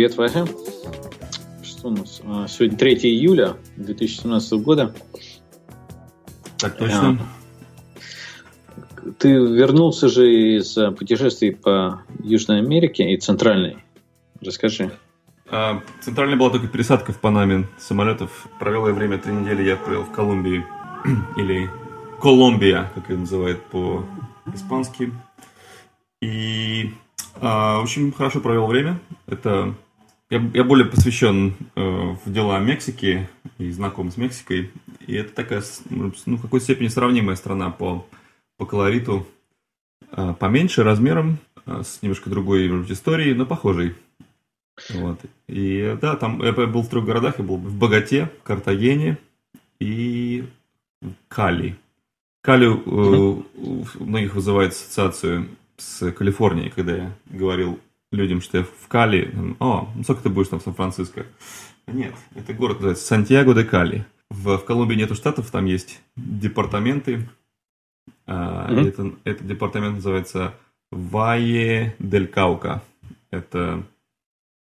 Привет, Вася. Что у нас? А, сегодня 3 июля 2017 года. Так точно. А, ты вернулся же из путешествий по Южной Америке и Центральной. Расскажи. А, центральная была только пересадка в Панаме самолетов. Провел я время три недели, я провел в Колумбии. Или Колумбия, как ее называют по-испански. И а, очень хорошо провел время. Это я, я более посвящен э, в дела Мексики и знаком с Мексикой. И это такая, ну, в какой-то степени сравнимая страна по, по колориту. Э, поменьше размером, э, с немножко другой может, историей, но похожей. Вот. И да, там я был в трех городах. Я был в Богате, Картагене и Кали. Кали э, у многих вызывает ассоциацию с Калифорнией, когда я говорил людям, что я в Кали. О, ну сколько ты будешь там в Сан-Франциско? Нет, это город называется Сантьяго де Кали. В, в Колумбии нету штатов, там есть департаменты. mm-hmm. это, этот департамент называется Вае дель Каука. Это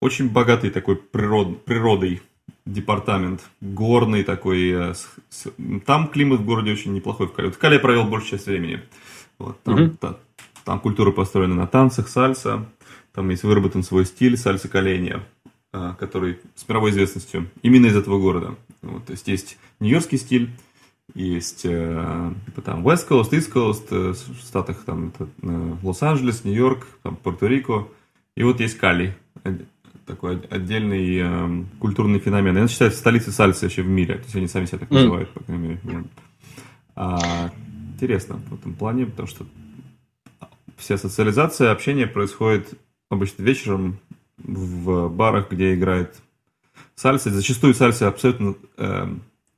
очень богатый такой природ, природой департамент, горный такой. Э, там климат в городе очень неплохой в Кали. В Кали я провел большую часть времени. Вот, там, mm-hmm. та, там культура построена на танцах, сальса. Там есть выработан свой стиль сальса коленя, а, который с мировой известностью именно из этого города. Вот, то есть есть нью-йоркский стиль, есть э, типа, там West Coast, East Coast, э, в штатах там э, Лос-Анджелес, Нью-Йорк, там Пуэрто-Рико. И вот есть Кали, такой отдельный э, культурный феномен. Это считается столицей сальсы вообще в мире. То есть они сами себя так называют, по крайней мере. А, интересно в этом плане, потому что вся социализация, общение происходит обычно вечером в барах, где играет сальса. Зачастую сальса абсолютно э,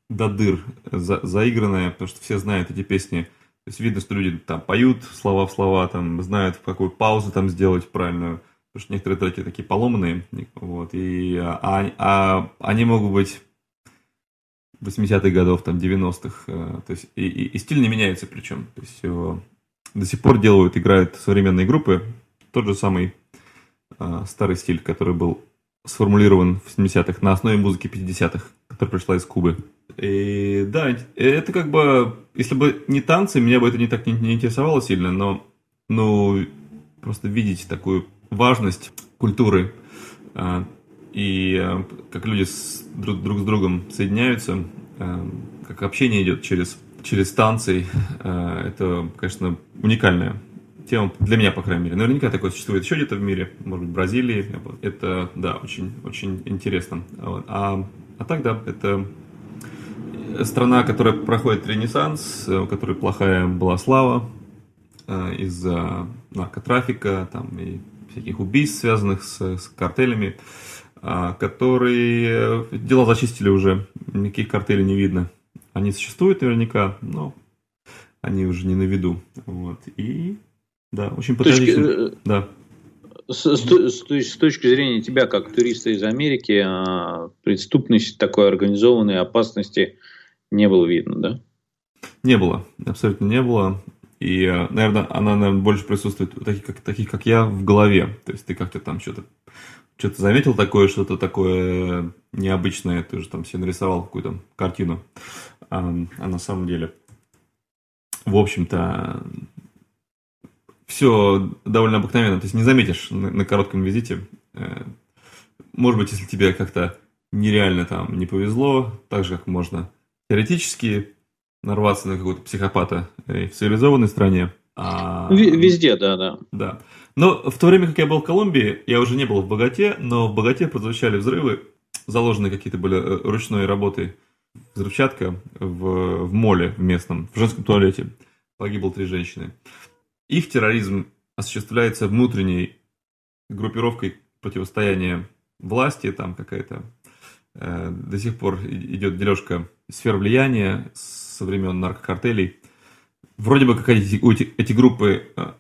до дыр за, заигранная, потому что все знают эти песни. То есть видно, что люди там поют слова в слова, там знают, в какую паузу там сделать правильную. Потому что некоторые треки такие поломанные. Вот, и, а, а они могут быть 80-х годов, там, 90-х. Э, то есть, и, и, и стиль не меняется причем. То есть, до сих пор делают, играют современные группы. Тот же самый э, старый стиль, который был сформулирован в 70-х на основе музыки 50-х, которая пришла из Кубы. И да, это как бы, если бы не танцы, меня бы это не так не, не интересовало сильно, но ну, просто видеть такую важность культуры э, и э, как люди с, друг, друг с другом соединяются, э, как общение идет через, через танцы, это, конечно, уникальная тема для меня, по крайней мере. Наверняка такое существует еще где-то в мире, может быть, в Бразилии. Это, да, очень, очень интересно. А, а так, да, это страна, которая проходит ренессанс, у которой плохая была слава э, из-за наркотрафика там, и всяких убийств, связанных с, с картелями, а, которые дела зачистили уже, никаких картелей не видно. Они существуют наверняка, но они уже не на виду. Вот. И да, очень патриотично. Точки, э, да. С, с, с, с точки зрения тебя, как туриста из Америки, а, преступность такой организованной опасности не было видно, да? Не было, абсолютно не было. И, э, наверное, она, наверное, больше присутствует у таких, как, таких, как я, в голове. То есть ты как-то там что-то что-то заметил такое, что-то такое необычное, ты уже там себе нарисовал какую-то картину. А, а на самом деле, в общем-то, все довольно обыкновенно. То есть не заметишь на, на коротком визите. Э, может быть, если тебе как-то нереально там не повезло, так же, как можно теоретически нарваться на какого-то психопата в цивилизованной стране. А... Везде, да, да. Да. Но в то время, как я был в Колумбии, я уже не был в Богате, но в Богате прозвучали взрывы, заложены какие-то были э, ручной работы, взрывчатка в, в моле в местном, в женском туалете. Погибло три женщины. Их терроризм осуществляется внутренней группировкой противостояния власти, там какая-то э, до сих пор идет дележка сфер влияния со времен наркокартелей. Вроде бы как эти, эти группы э,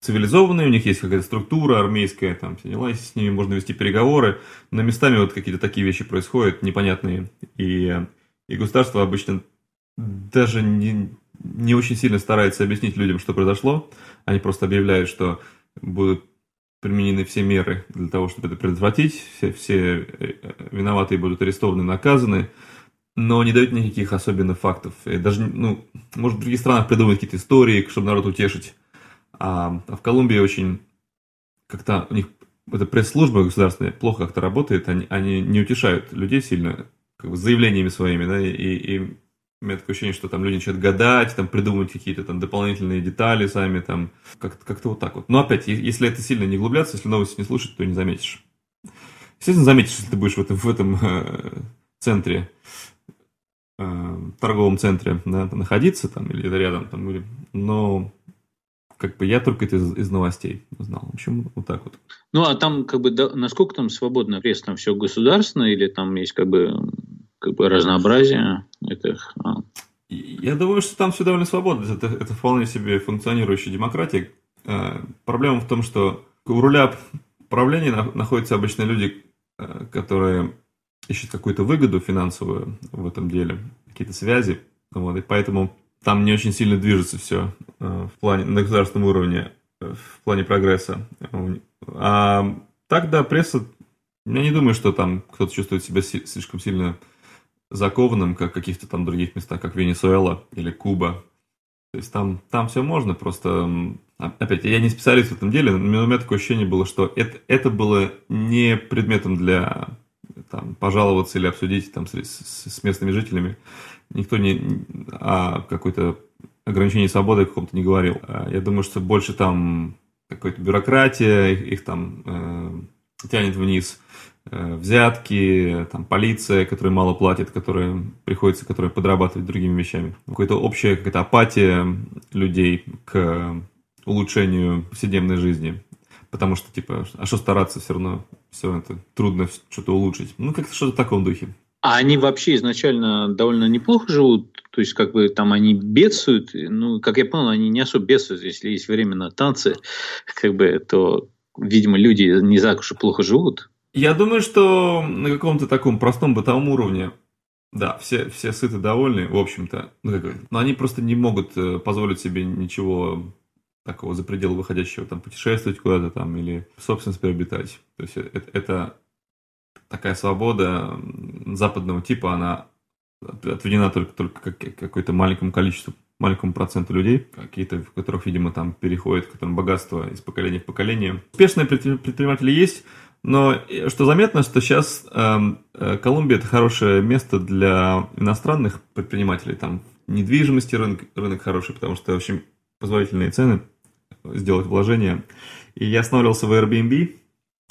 цивилизованные, у них есть какая-то структура армейская, там все дела, с ними можно вести переговоры, но местами вот какие-то такие вещи происходят непонятные, и, и государство обычно даже не, не очень сильно старается объяснить людям, что произошло. Они просто объявляют, что будут применены все меры для того, чтобы это предотвратить. Все, все э, виноватые будут арестованы, наказаны, но не дают никаких особенных фактов. И даже, ну, может, в других странах придумают какие-то истории, чтобы народ утешить. А, а в Колумбии очень как-то у них эта пресс-служба государственная плохо как-то работает, они, они не утешают людей сильно как бы, заявлениями своими, да, и, и у меня такое ощущение, что там люди начинают гадать, там придумывать какие-то там дополнительные детали сами, там как-то как вот так вот. Но опять, если это сильно не углубляться, если новости не слушать, то не заметишь. Естественно, заметишь, если ты будешь в этом, в этом э, центре, э, торговом центре да, находиться там или рядом, там, или, но как бы я только это из, из новостей узнал. В общем, вот так вот. Ну, а там, как бы, да, насколько там свободно пресс, там все государственное, или там есть, как бы, как бы разнообразие этих... А? Я думаю, что там все довольно свободно. Это, это вполне себе функционирующая демократия. Э, проблема в том, что у руля правления находятся обычно люди, э, которые ищут какую-то выгоду финансовую в этом деле, какие-то связи. Вот, и поэтому там не очень сильно движется все э, в плане, на государственном уровне, в плане прогресса. А так, да, пресса, я не думаю, что там кто-то чувствует себя слишком сильно закованным, как в каких-то там других местах, как Венесуэла или Куба. То есть там, там все можно, просто, опять, я не специалист в этом деле, но у меня такое ощущение было, что это, это было не предметом для там, пожаловаться или обсудить там, с, с местными жителями никто не о какой-то ограничении свободы каком-то не говорил. А я думаю, что больше там какая-то бюрократия, их, их там э, тянет вниз, взятки, там полиция, которая мало платит, которая приходится, которая подрабатывает другими вещами. Какая-то общая какая-то апатия людей к улучшению повседневной жизни. Потому что, типа, а что стараться все равно, все это трудно что-то улучшить. Ну, как-то что-то в таком духе. А они вообще изначально довольно неплохо живут, то есть как бы там они бедствуют, ну, как я понял, они не особо бедствуют, если есть время на танцы, как бы, то, видимо, люди не так уж и плохо живут. Я думаю, что на каком-то таком простом бытовом уровне, да, все, все сыты, довольны, в общем-то, ну, но они просто не могут э, позволить себе ничего такого за пределы выходящего, там, путешествовать куда-то там или собственность приобретать. То есть это, это такая свобода западного типа, она отведена только, только какое-то маленькому количеству, маленькому проценту людей, какие-то, в которых, видимо, там переходит, в котором богатство из поколения в поколение. Успешные предприниматели есть, но что заметно, что сейчас эм, э, Колумбия это хорошее место для иностранных предпринимателей. Там недвижимости рынок, рынок хороший, потому что очень позволительные цены сделать вложения. И я останавливался в Airbnb,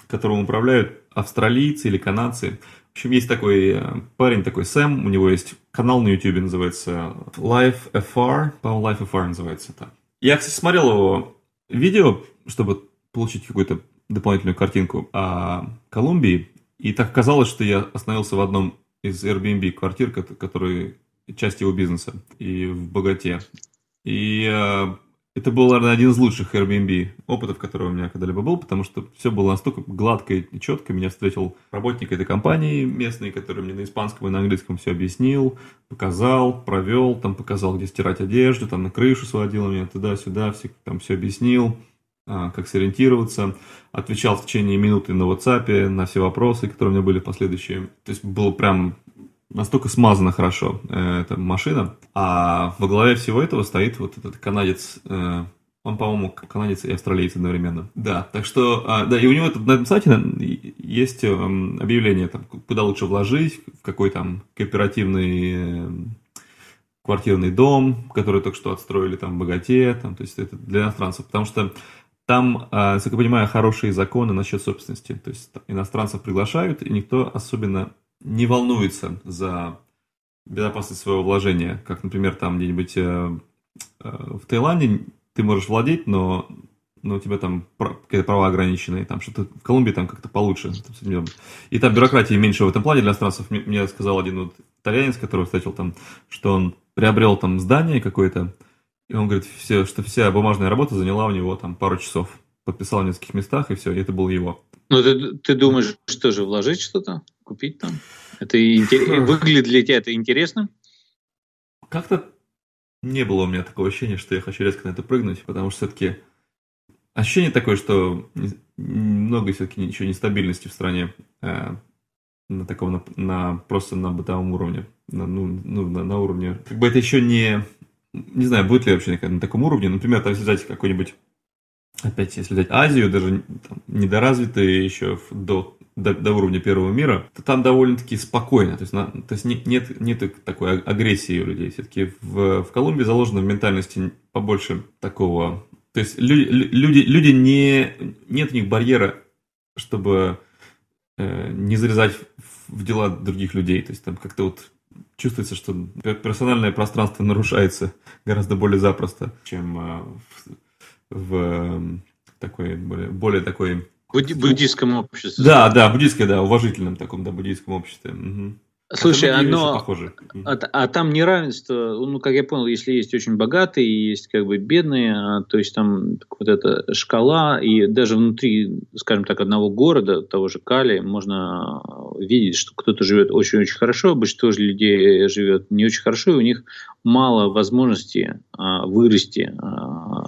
которым управляют австралийцы или канадцы. В общем, есть такой э, парень, такой Сэм, у него есть канал на YouTube, называется Life FR, по-моему, Life FR называется это. Я, кстати, смотрел его видео, чтобы получить какую-то дополнительную картинку о Колумбии, и так казалось, что я остановился в одном из Airbnb квартир, которые часть его бизнеса, и в Богате. И э, это был, наверное, один из лучших Airbnb опытов, который у меня когда-либо был, потому что все было настолько гладко и четко. Меня встретил работник этой компании местный, который мне на испанском и на английском все объяснил, показал, провел, там показал, где стирать одежду, там на крышу сводил меня туда-сюда, все, там все объяснил, как сориентироваться. Отвечал в течение минуты на WhatsApp на все вопросы, которые у меня были последующие. То есть было прям настолько смазана хорошо э, эта машина, а во главе всего этого стоит вот этот канадец, э, он, по-моему, канадец и австралиец одновременно. Да, так что, э, да, и у него это, на этом сайте есть э, объявление, там, куда лучше вложить, в какой там кооперативный э, квартирный дом, который только что отстроили там в Богате, там, то есть это для иностранцев, потому что там, э, насколько я понимаю, хорошие законы насчет собственности, то есть иностранцев приглашают, и никто особенно не волнуется за безопасность своего вложения, как, например, там где-нибудь э, э, в Таиланде ты можешь владеть, но, но у тебя там какие-то права ограниченные, там что-то в Колумбии там как-то получше. И там бюрократии меньше в этом плане для иностранцев. Мне сказал один вот итальянец, который встретил там, что он приобрел там здание какое-то, и он говорит, все, что вся бумажная работа заняла у него там пару часов. Подписал в нескольких местах, и все, и это был его. Ну, ты, ты думаешь, что же, вложить что-то? Купить там? Это выглядит для тебя это интересным? Как-то не было у меня такого ощущения, что я хочу резко на это прыгнуть, потому что все-таки ощущение такое, что много все-таки еще нестабильности в стране э, на таком, на, на просто на бытовом уровне, на, ну, ну, на, на уровне, как бы это еще не, не знаю, будет ли вообще на таком уровне, например, там, если взять какой-нибудь, опять, если взять Азию, даже там, недоразвитые еще до до, до уровня первого мира, то там довольно-таки спокойно. То есть, на, то есть нет, нет, нет такой агрессии у людей. Все-таки в, в Колумбии заложено в ментальности побольше такого. То есть люди, люди, люди не, нет у них барьера, чтобы э, не залезать в дела других людей. То есть там как-то вот чувствуется, что персональное пространство нарушается гораздо более запросто, чем э, в, в такой более, более такой Будди- буддийском обществе. Да, да, буддийское, да, уважительном таком, да, буддийском обществе. Угу. Слушай, оно, а, а там неравенство, ну, как я понял, если есть очень богатые, есть как бы бедные, а, то есть там вот эта шкала, и даже внутри, скажем так, одного города, того же Кали, можно видеть, что кто-то живет очень-очень хорошо, а большинство же людей живет не очень хорошо, и у них мало возможности а, вырасти а,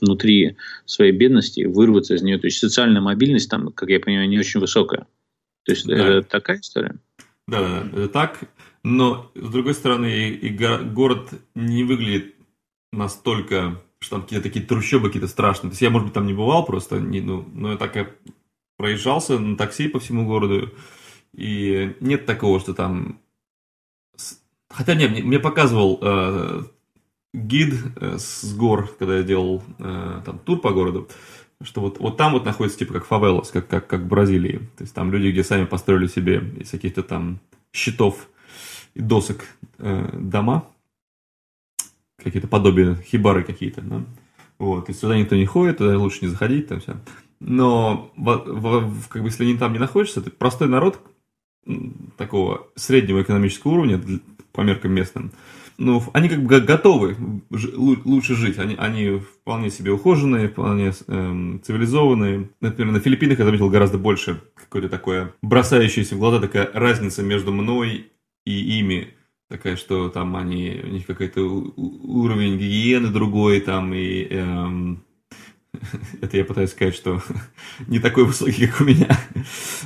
внутри своей бедности, вырваться из нее. То есть социальная мобильность там, как я понимаю, не очень высокая. То есть да. это такая история? Да, это так. Но, с другой стороны, и, и город не выглядит настолько, что там какие-то такие трущобы какие-то страшные. То есть я, может быть, там не бывал просто, не, ну, но я так я проезжался на такси по всему городу, и нет такого, что там... Хотя нет, мне, мне показывал э, гид э, с гор, когда я делал э, там тур по городу, что вот, вот там вот находится типа как фавелос, как, как, как в Бразилии. То есть там люди, где сами построили себе из каких-то там щитов и досок э, дома, какие-то подобия, хибары какие-то, да? Вот, и сюда никто не ходит, туда лучше не заходить, там все. Но в, в, как бы, если они там не находишься, это простой народ такого среднего экономического уровня по меркам местным, ну, они как бы готовы лучше жить. Они, они вполне себе ухоженные, вполне эм, цивилизованные. Например, на Филиппинах я заметил гораздо больше какое-то такое бросающееся в глаза такая разница между мной и ими. Такая, что там они, у них какой-то уровень гигиены другой, там и эм, это я пытаюсь сказать, что не такой высокий, как у меня.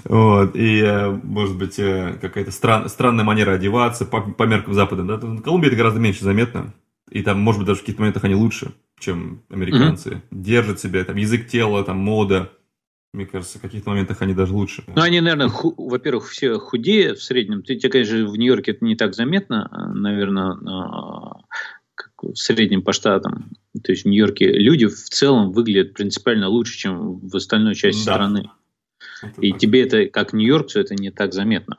Вот. И, э, может быть, э, какая-то стран, странная манера одеваться по, по меркам Запада. Да? В Колумбии это гораздо меньше заметно. И там, может быть, даже в каких-то моментах они лучше, чем американцы. Mm-hmm. Держат себя, там, язык тела, там, мода. Мне кажется, в каких-то моментах они даже лучше. Ну, они, наверное, ху- во-первых, все худее в среднем. Ты, тебе, конечно, в Нью-Йорке это не так заметно, а, наверное, в среднем по штатам. То есть в Нью-Йорке люди в целом выглядят принципиально лучше, чем в остальной части да. страны. Это и так. тебе это, как нью-йоркцу, это не так заметно.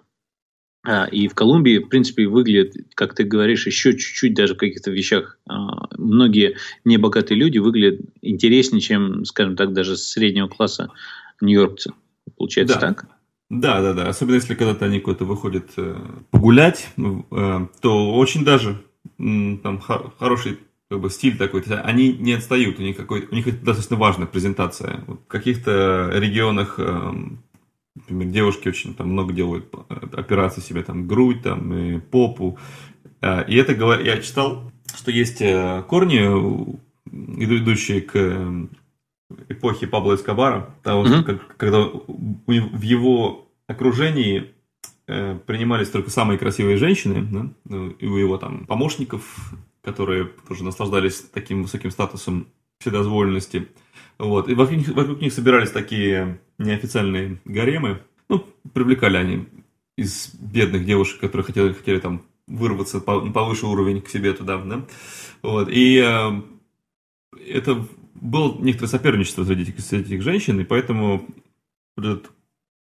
А, и в Колумбии, в принципе, выглядит, как ты говоришь, еще чуть-чуть даже в каких-то вещах. А, многие небогатые люди выглядят интереснее, чем, скажем так, даже среднего класса нью-йоркцы. Получается да. так? Да, да, да. Особенно если когда-то они куда-то выходят э, погулять, э, то очень даже там хороший как бы стиль такой, они не отстают, у них, какой, у них это достаточно важная презентация. В каких-то регионах, эм, например, девушки очень там много делают э, операций себе, там грудь, там и попу. Э, и это я читал, что есть э, корни, идущие к эпохе Пабло Эскобара, того, mm-hmm. когда в его окружении принимались только самые красивые женщины, да, ну, и у его там помощников которые тоже наслаждались таким высоким статусом вседозволенности. Вот. И вокруг них, вокруг них собирались такие неофициальные гаремы. Ну, привлекали они из бедных девушек, которые хотели, хотели там вырваться по, повыше уровень к себе туда, да. Вот. И э, это было некоторое соперничество среди этих, среди этих женщин, и поэтому этот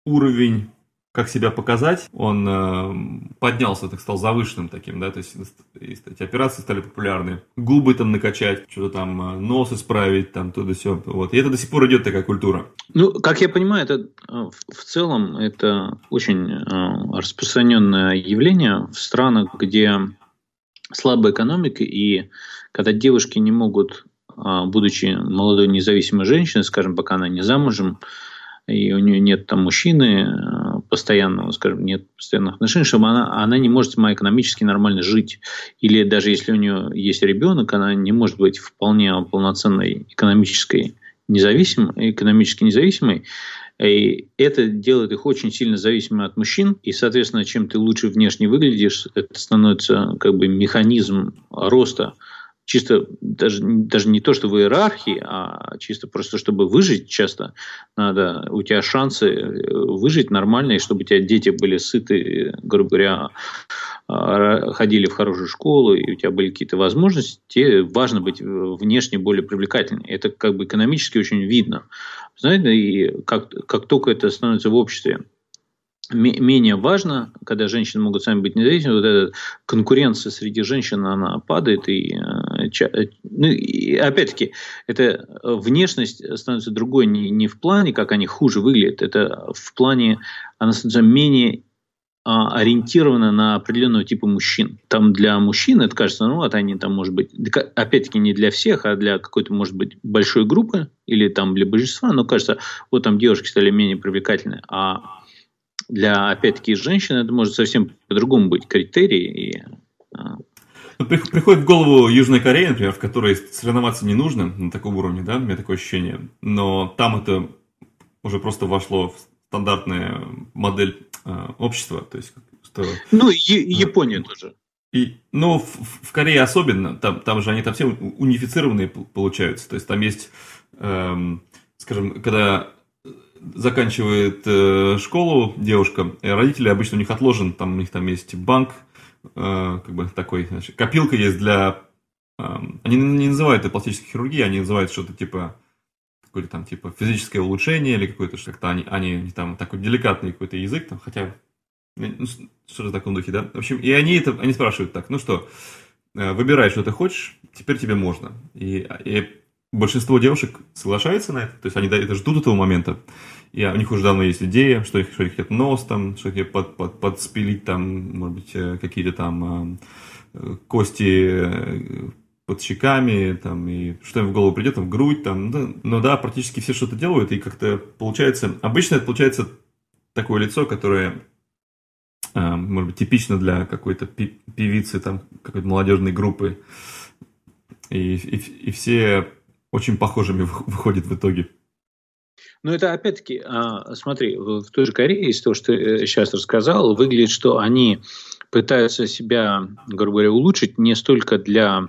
уровень как себя показать, он э, поднялся, так стал завышенным таким, да, то есть эти операции стали популярны. Губы там накачать, что-то там, э, нос исправить, там, то да все. Вот. И это до сих пор идет такая культура. Ну, как я понимаю, это э, в целом это очень э, распространенное явление в странах, где слабая экономика, и когда девушки не могут, э, будучи молодой независимой женщиной, скажем, пока она не замужем, и у нее нет там мужчины э, постоянного, скажем, нет постоянных отношений, чтобы она, она не может экономически нормально жить. Или даже если у нее есть ребенок, она не может быть вполне полноценной экономической независимой, экономически независимой, и это делает их очень сильно зависимыми от мужчин, и, соответственно, чем ты лучше внешне выглядишь, это становится как бы механизм роста чисто даже, даже не то, что в иерархии, а чисто просто, чтобы выжить часто, надо, у тебя шансы э, выжить нормальные, чтобы у тебя дети были сыты, грубо говоря, а, ходили в хорошую школу, и у тебя были какие-то возможности, тебе важно быть внешне более привлекательным. Это как бы экономически очень видно. Знаете, и как, как только это становится в обществе менее важно, когда женщины могут сами быть независимыми, вот эта конкуренция среди женщин, она падает. И, э, э, ну, и опять-таки, эта внешность становится другой не, не в плане, как они хуже выглядят, это в плане, она становится менее а, ориентирована на определенного типа мужчин. Там для мужчин это кажется, ну вот они там, может быть, опять-таки не для всех, а для какой-то, может быть, большой группы или там для большинства, но кажется, вот там девушки стали менее привлекательны. А для, опять-таки, женщин это может совсем по-другому быть критерий. И, а. ну, Приходит в голову Южная Корея, например, в которой соревноваться не нужно на таком уровне, да, у меня такое ощущение. Но там это уже просто вошло в стандартная модель э, общества. То есть, что, ну, и Япония тоже. И, ну, в, в Корее особенно, там, там же они там все унифицированные получаются. То есть там есть, эм, скажем, когда заканчивает э, школу девушка, родители обычно у них отложен, там у них там есть банк, э, как бы такой, значит, копилка есть для... Э, они не называют это пластической хирургией, они называют что-то типа какое-то там типа физическое улучшение или какое-то что-то, они, они там такой деликатный какой-то язык, там, хотя ну, что-то в таком духе, да. В общем, и они это, они спрашивают так, ну что, э, выбирай, что ты хочешь, теперь тебе можно. И, и большинство девушек соглашается на это, то есть они это ждут этого момента, и у них уже давно есть идея, что их, что их хотят нос там, что их под, под, подспилить там, может быть, э, какие-то там э, кости э, под щеками, там, и что им в голову придет, там, в грудь, там, да, но да, практически все что-то делают, и как-то получается, обычно это получается такое лицо, которое, может быть, типично для какой-то певицы, там, какой-то молодежной группы, и, и, и все очень похожими выходит в итоге. Ну, это опять-таки, а, смотри, в той же Корее, из того, что ты сейчас рассказал, выглядит, что они пытаются себя, грубо говоря, улучшить не столько для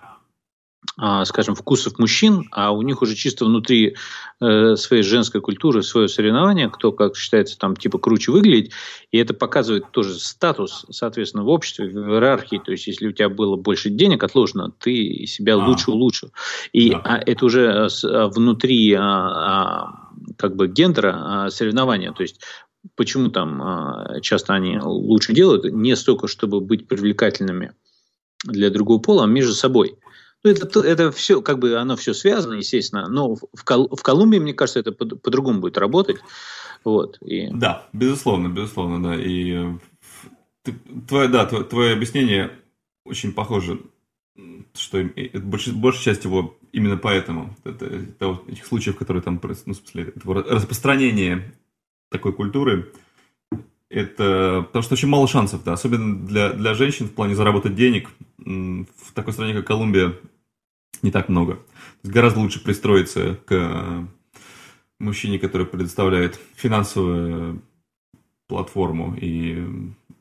скажем, вкусов мужчин, а у них уже чисто внутри э, своей женской культуры свое соревнование, кто, как считается, там типа круче выглядеть, и это показывает тоже статус, соответственно, в обществе, в иерархии, то есть если у тебя было больше денег отложено, ты себя а. лучше улучшил. И да. а, это уже э, а, внутри а, а, как бы гендера а, соревнования, то есть почему там а, часто они лучше делают, не столько, чтобы быть привлекательными для другого пола, а между собой. Ну, это, это все, как бы оно все связано, естественно, но в, Кол в Колумбии, мне кажется, это по-другому по будет работать. Вот, и... Да, безусловно, безусловно, да. И твое, да, твое, твое объяснение очень похоже, что больш, большая часть его именно поэтому. Это, вот этих случаев, которые там, ну, в смысле, распространение такой культуры, это потому что очень мало шансов, да, особенно для, для женщин в плане заработать денег в такой стране, как Колумбия, не так много. То есть гораздо лучше пристроиться к мужчине, который предоставляет финансовую платформу и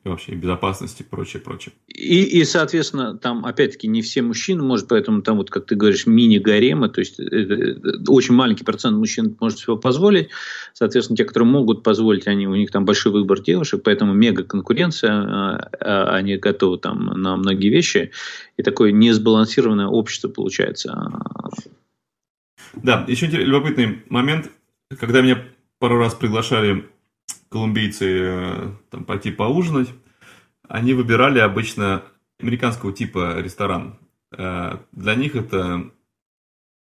и вообще безопасности и прочее, прочее. И, и, соответственно, там, опять-таки, не все мужчины, может, поэтому там, вот, как ты говоришь, мини-гаремы, то есть это, это, очень маленький процент мужчин может себе позволить, соответственно, те, которые могут позволить, они, у них там большой выбор девушек, поэтому мега-конкуренция, а, а, они готовы там на многие вещи, и такое несбалансированное общество получается. Да, еще любопытный момент, когда меня пару раз приглашали колумбийцы э, там, пойти поужинать, они выбирали обычно американского типа ресторан. Э, для них это,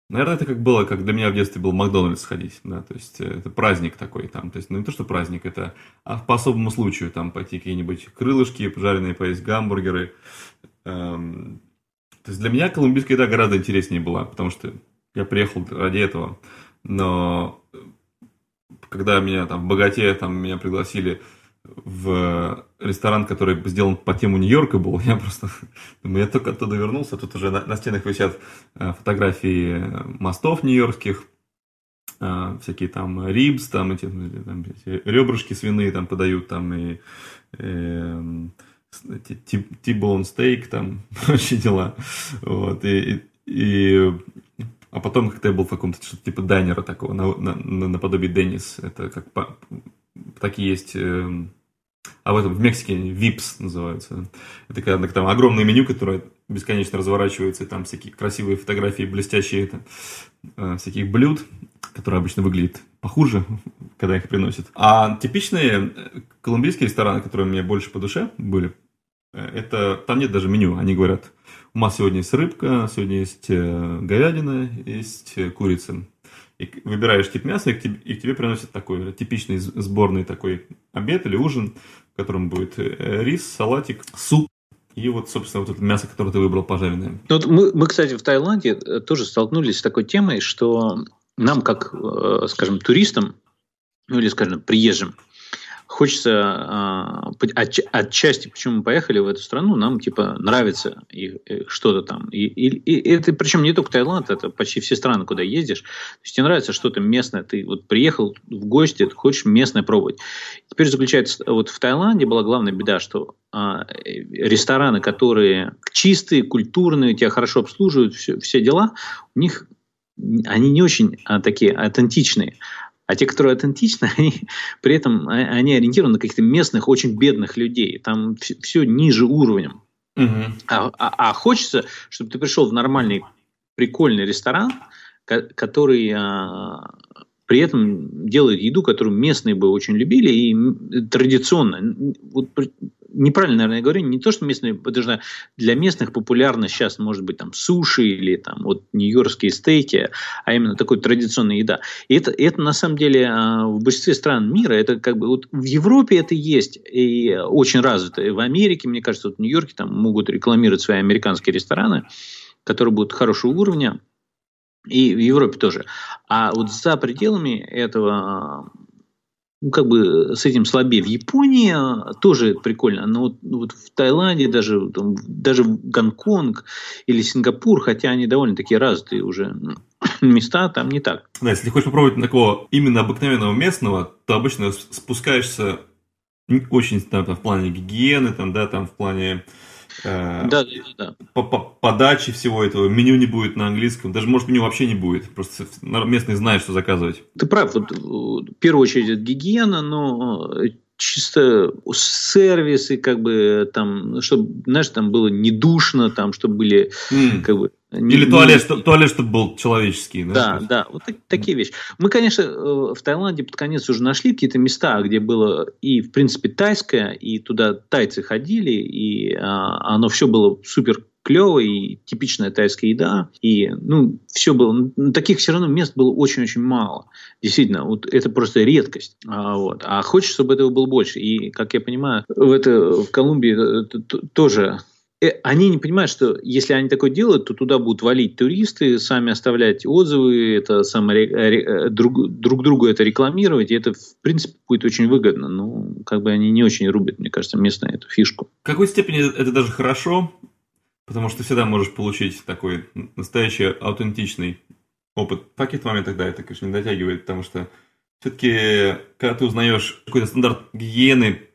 наверное, это как было, как для меня в детстве был Макдональдс сходить, да, то есть э, это праздник такой там, то есть ну не то, что праздник, это а по особому случаю там пойти какие-нибудь крылышки, пожаренные поесть гамбургеры. Эм, то есть для меня колумбийская еда гораздо интереснее была, потому что я приехал ради этого. Но когда меня там в богате там меня пригласили в ресторан, который сделан по тему Нью-Йорка был, я просто я только оттуда вернулся, тут уже на, на стенах висят э, фотографии мостов нью-йоркских, а, всякие там рибс, там эти, там, эти ребрышки свиные там подают, там и э, T-bone steak, там вообще дела. Вот, и, и, а потом как-то я был в каком-то что-то типа дайнера такого, на, на, на, наподобие Деннис. Это как по, такие есть... Э, а в этом в Мексике VIPs называются. Это когда там огромное меню, которое бесконечно разворачивается, и там всякие красивые фотографии, блестящие это, э, всяких блюд, которые обычно выглядят похуже, когда их приносят. А типичные э, колумбийские рестораны, которые мне больше по душе были, э, это там нет даже меню. Они говорят, у нас сегодня есть рыбка, сегодня есть э, говядина, есть курица. И выбираешь тип мяса, и к тебе, и к тебе приносят такой типичный сборный такой обед или ужин, в котором будет рис, салатик, суп, и вот, собственно, вот это мясо, которое ты выбрал, пожаренное. Ну, вот мы, мы, кстати, в Таиланде тоже столкнулись с такой темой, что нам, как, э, скажем, туристам, ну или, скажем, приезжим, хочется а, отчасти, почему мы поехали в эту страну, нам типа нравится что-то там. И, и, и это причем не только Таиланд, это почти все страны, куда ездишь. То есть тебе нравится что-то местное. Ты вот приехал в гости, ты хочешь местное пробовать. Теперь заключается, вот в Таиланде была главная беда, что а, рестораны, которые чистые, культурные, тебя хорошо обслуживают, все, все дела, у них они не очень а, такие аутентичные. А те, которые аутентичны, они при этом а, они ориентированы на каких-то местных, очень бедных людей. Там все, ниже уровнем. Угу. А, а, а хочется, чтобы ты пришел в нормальный, прикольный ресторан, который а, при этом делает еду, которую местные бы очень любили и традиционно. Вот неправильно, наверное, говорю, не то, что местные, потому что для местных популярно сейчас, может быть, там суши или там вот нью-йоркские стейки, а именно такой традиционная еда. И это, это на самом деле а, в большинстве стран мира, это как бы вот в Европе это есть и очень развито. И в Америке, мне кажется, вот в Нью-Йорке там могут рекламировать свои американские рестораны, которые будут хорошего уровня. И в Европе тоже. А вот за пределами этого ну, как бы с этим слабее. В Японии а, тоже прикольно, но вот, ну, вот в Таиланде, даже, там, даже в Гонконг или Сингапур, хотя они довольно такие развитые уже места, там не так. Да, если хочешь попробовать такого именно обыкновенного местного, то обычно спускаешься очень там, там, в плане гигиены, там, да, там в плане да, да, да. По, по подачи всего этого. Меню не будет на английском. Даже, может, меню вообще не будет. Просто местные знают, что заказывать. Ты прав. Вот, в первую очередь, это гигиена, но э, чисто сервисы, как бы там, чтобы, знаешь, там было не душно, там, чтобы были, mm. как бы, не, Или туалет, не... туалет, чтобы был человеческий. Да, да, да вот так, такие вещи. Мы, конечно, э, в Таиланде под конец уже нашли какие-то места, где было и, в принципе, тайское, и туда тайцы ходили, и а, оно все было супер клево и типичная тайская еда. И, ну, все было. Таких все равно мест было очень-очень мало. Действительно, вот это просто редкость. А, вот. а хочется, чтобы этого было больше. И, как я понимаю, в, это, в Колумбии это, тоже Э, они не понимают, что если они такое делают, то туда будут валить туристы, сами оставлять отзывы, это самое, э, друг, друг другу это рекламировать, и это, в принципе, будет очень выгодно. Но как бы они не очень рубят, мне кажется, местную эту фишку. В какой степени это даже хорошо, потому что ты всегда можешь получить такой настоящий аутентичный опыт. В каких-то моментах, да, это, конечно, не дотягивает, потому что все-таки, когда ты узнаешь какой-то стандарт гигиены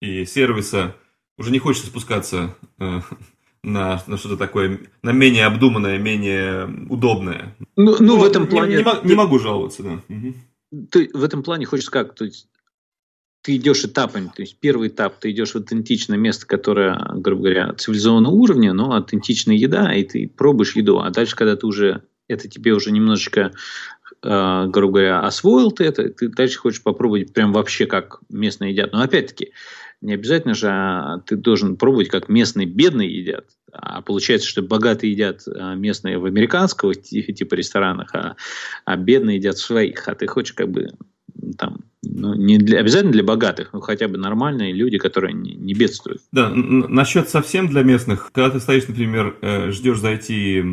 и сервиса, уже не хочется спускаться э, на, на что-то такое, на менее обдуманное, менее удобное. Ну, ну, в этом плане... Не, не, не могу жаловаться, да. Угу. Ты в этом плане хочешь как? То есть ты идешь этапами, то есть первый этап, ты идешь в аутентичное место, которое, грубо говоря, цивилизованного уровня, но аутентичная еда, и ты пробуешь еду, а дальше, когда ты уже, это тебе уже немножечко, э, грубо говоря, освоил ты это, ты дальше хочешь попробовать прям вообще, как местные едят. Но опять-таки, не обязательно же а, ты должен пробовать, как местные бедные едят. А получается, что богатые едят а, местные в американского типа ресторанах, а, а бедные едят в своих. А ты хочешь как бы там, ну, не для, обязательно для богатых, но хотя бы нормальные люди, которые не, не бедствуют. Да, насчет совсем для местных, когда ты стоишь, например, э, ждешь зайти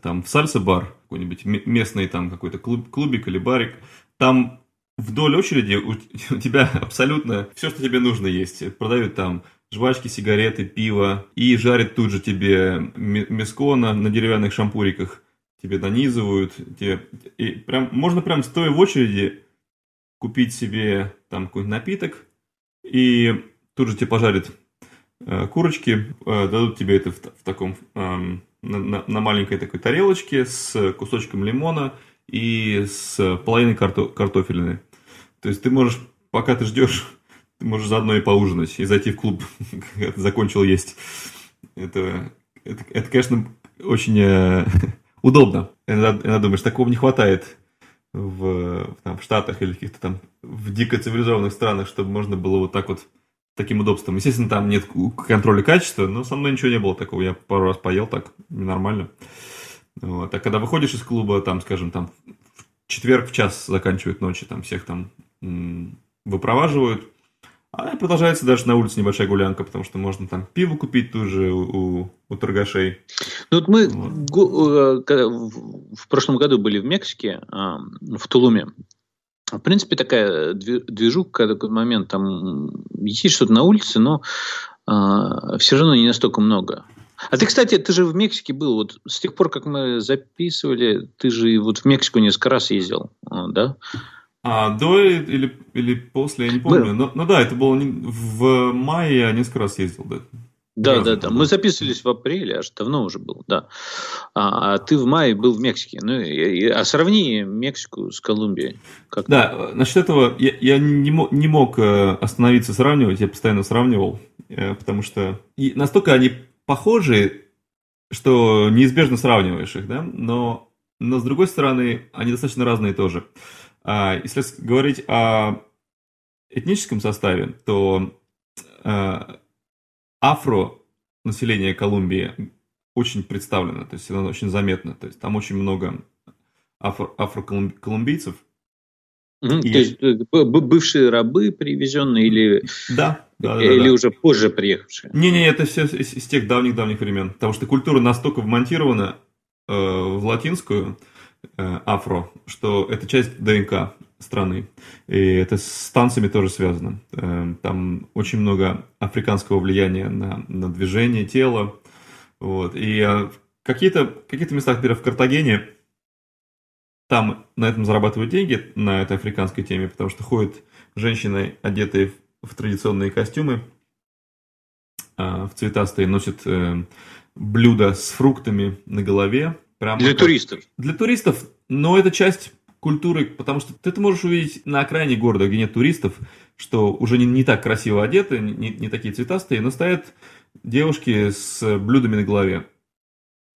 там в сальса-бар, какой-нибудь местный там какой-то клуб, клубик или барик, там вдоль очереди у, у тебя абсолютно все, что тебе нужно есть. Продают там жвачки, сигареты, пиво и жарят тут же тебе мяско на, на деревянных шампуриках. тебе нанизывают, тебе, и прям, можно прям стоя в очереди купить себе там какой-нибудь напиток, и тут же тебе пожарят э, курочки, э, дадут тебе это в, в таком, э, на, на маленькой такой тарелочке с кусочком лимона и с половиной карто, картофелины. То есть ты можешь, пока ты ждешь, ты можешь заодно и поужинать, и зайти в клуб, когда ты закончил есть. Это, это, это конечно, очень э, удобно. Иногда, иногда думаешь, такого не хватает в, там, в Штатах или каких-то там в дико цивилизованных странах, чтобы можно было вот так вот таким удобством. Естественно, там нет контроля качества, но со мной ничего не было такого. Я пару раз поел так, нормально. Вот. А когда выходишь из клуба, там, скажем, там в четверг в час заканчивают ночи, там всех там выпроваживают, а продолжается даже на улице небольшая гулянка, потому что можно там пиво купить тоже у, у торгашей. Ну вот мы вот. Э, в прошлом году были в Мексике, в Тулуме. В принципе, такая движуха, такой момент, там есть что-то на улице, но а, все равно не настолько много. А ты, кстати, ты же в Мексике был. Вот с тех пор, как мы записывали, ты же вот в Мексику несколько раз ездил, а, да? А, до или, или после, я не помню. Но, но да, это было не, в мае, я несколько раз ездил, да. Да, да, да. Мы записывались в апреле, аж давно уже был, да. А, а ты в мае был в Мексике. Ну, и, а сравни Мексику с Колумбией. Как да, насчет этого я, я не, мог, не мог э, остановиться сравнивать, я постоянно сравнивал, э, потому что и настолько они похожи, что неизбежно сравниваешь их, да, но, но с другой стороны, они достаточно разные тоже. А, если говорить о этническом составе, то а, афро население Колумбии очень представлено, то есть оно очень заметно, то есть там очень много афро- афроколумбийцев. Угу, и... То есть э, бывшие рабы привезенные или, да, да, да, или да. уже позже приехавшие? Не-не, это все из, из тех давних-давних времен, потому что культура настолько вмонтирована э, в латинскую, Э, афро, что это часть ДНК страны. И это с танцами тоже связано. Э, там очень много африканского влияния на, на движение тела. Вот. И э, какие-то какие местах, например, в Картагене, там на этом зарабатывают деньги, на этой африканской теме, потому что ходят женщины, одетые в традиционные костюмы, в цветастые, носят блюда с фруктами на голове, Прям для туристов. Для туристов, но это часть культуры, потому что ты это можешь увидеть на окраине города, где нет туристов, что уже не, не так красиво одеты, не, не такие цветастые, но стоят девушки с блюдами на голове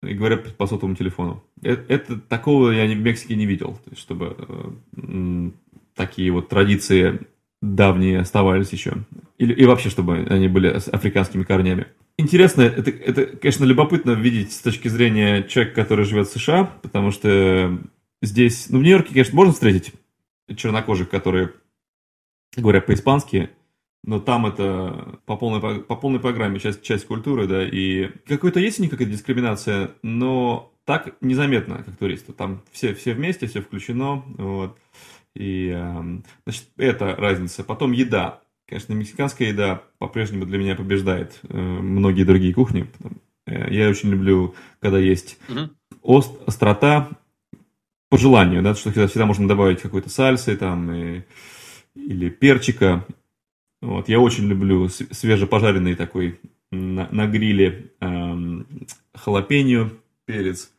и говорят по сотовому телефону. Это, это такого я в Мексике не видел, чтобы э, такие вот традиции давние оставались еще. Или, и вообще, чтобы они были с африканскими корнями. Интересно, это, это, конечно, любопытно видеть с точки зрения человека, который живет в США, потому что здесь, ну, в Нью-Йорке, конечно, можно встретить чернокожих, которые говорят по-испански, но там это по полной, по полной программе часть, часть культуры, да, и какой-то есть у них какая-то дискриминация, но так незаметно, как туристу. Там все, все вместе, все включено, вот. И, эм, значит, это разница. Потом еда. Конечно, мексиканская еда по-прежнему для меня побеждает э, многие другие кухни. Э, я очень люблю, когда есть угу. ост, острота по желанию, да, что всегда, можно добавить какой-то сальсы там и, или перчика. Вот, я очень люблю свежепожаренный такой на, на гриле эм, халапеньо, перец.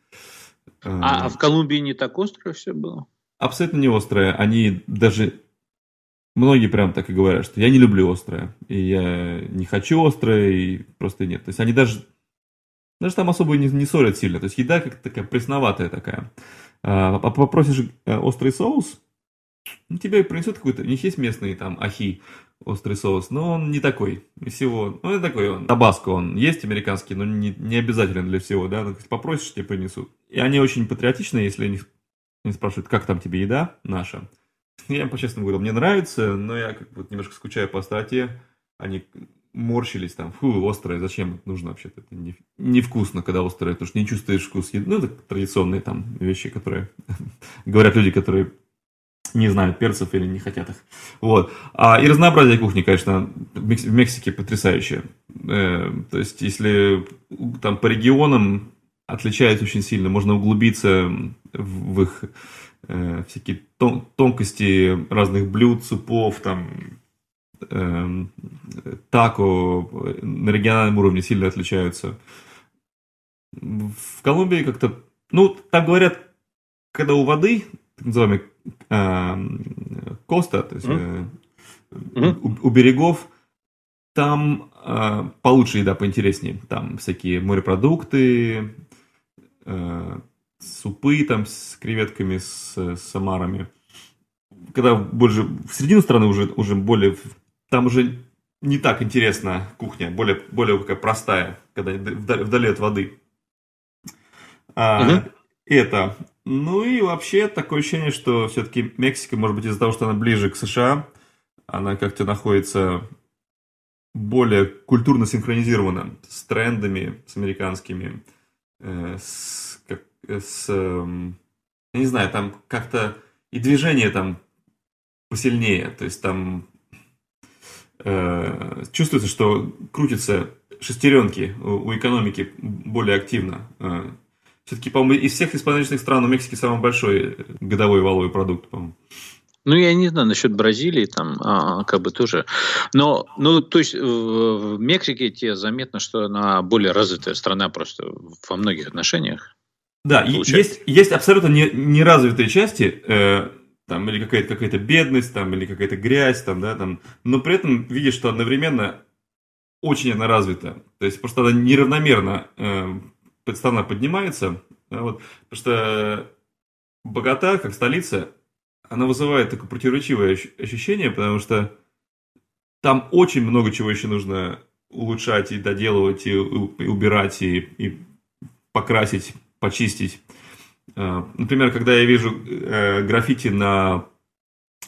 А, а в Колумбии не так остро все было? Абсолютно не острое. Они даже... Многие прям так и говорят, что я не люблю острое. И я не хочу острое, и просто нет. То есть они даже... Даже там особо не, не солят сильно. То есть еда как такая пресноватая такая. А, а попросишь э, острый соус, ну, тебе принесут какой-то... У них есть местный там ахи, острый соус, но он не такой. И всего... Ну, это такой он. Табаско он есть американский, но не, не обязателен для всего, да. Ну, попросишь, тебе принесут. И они очень патриотичные, если они они спрашивают, как там тебе еда наша? Я им по-честному говорю, мне нравится, но я как бы немножко скучаю по остроте. Они морщились там, фу, острое, зачем это нужно вообще-то? Это не, невкусно, когда острое, потому что не чувствуешь вкус еды. Ну, это традиционные там вещи, которые говорят люди, которые не знают перцев или не хотят их. Вот. А, и разнообразие кухни, конечно, в Мексике потрясающее. Э, то есть, если там по регионам отличаются очень сильно. Можно углубиться в их э, всякие тон, тонкости разных блюд, супов, там, э, тако на региональном уровне сильно отличаются. В Колумбии как-то, ну, там говорят, когда у воды, так называемый э, коста, то есть э, mm-hmm. у, у берегов, там э, получше еда, поинтереснее. Там всякие морепродукты, супы там с креветками, с, самарами. Когда больше в середину страны уже, уже более... Там уже не так интересна кухня, более, более какая простая, когда вдали, вдали от воды. А, угу. Это. Ну и вообще такое ощущение, что все-таки Мексика, может быть, из-за того, что она ближе к США, она как-то находится более культурно синхронизирована с трендами, с американскими, э, с, как, с э, я не знаю, там как-то и движение там посильнее, то есть там э, чувствуется, что крутятся шестеренки у, у экономики более активно. Э, все-таки, по-моему, из всех испаничных стран у Мексики самый большой годовой валовый продукт, по-моему. Ну, я не знаю насчет Бразилии, там, а, как бы тоже. Но, ну, то есть в Мексике тебе заметно, что она более развитая страна просто во многих отношениях. Да, есть, есть абсолютно не, неразвитые части, э, там, или какая-то какая бедность, там, или какая-то грязь, там, да, там, но при этом видишь, что одновременно очень она развита. То есть просто она неравномерно э, страна поднимается, да, вот, потому что Богата, как столица, она вызывает такое противоречивое ощущение, потому что там очень много чего еще нужно улучшать и доделывать, и, убирать, и, и покрасить, почистить. А, например, когда я вижу э, граффити на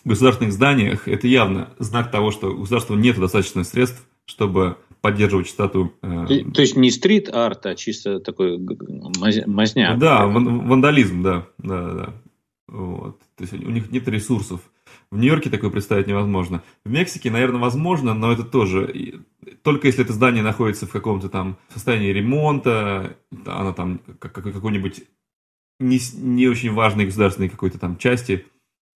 государственных зданиях, это явно знак того, что у государства нет достаточно средств, чтобы поддерживать чистоту. Э, то есть не стрит-арт, а чисто такой мазня. Да, вандализм, да, да, да. Вот. То есть у них нет ресурсов. В Нью-Йорке такое представить невозможно. В Мексике, наверное, возможно, но это тоже только если это здание находится в каком-то там состоянии ремонта, она там как, какой-нибудь не, не очень важной государственной какой-то там части,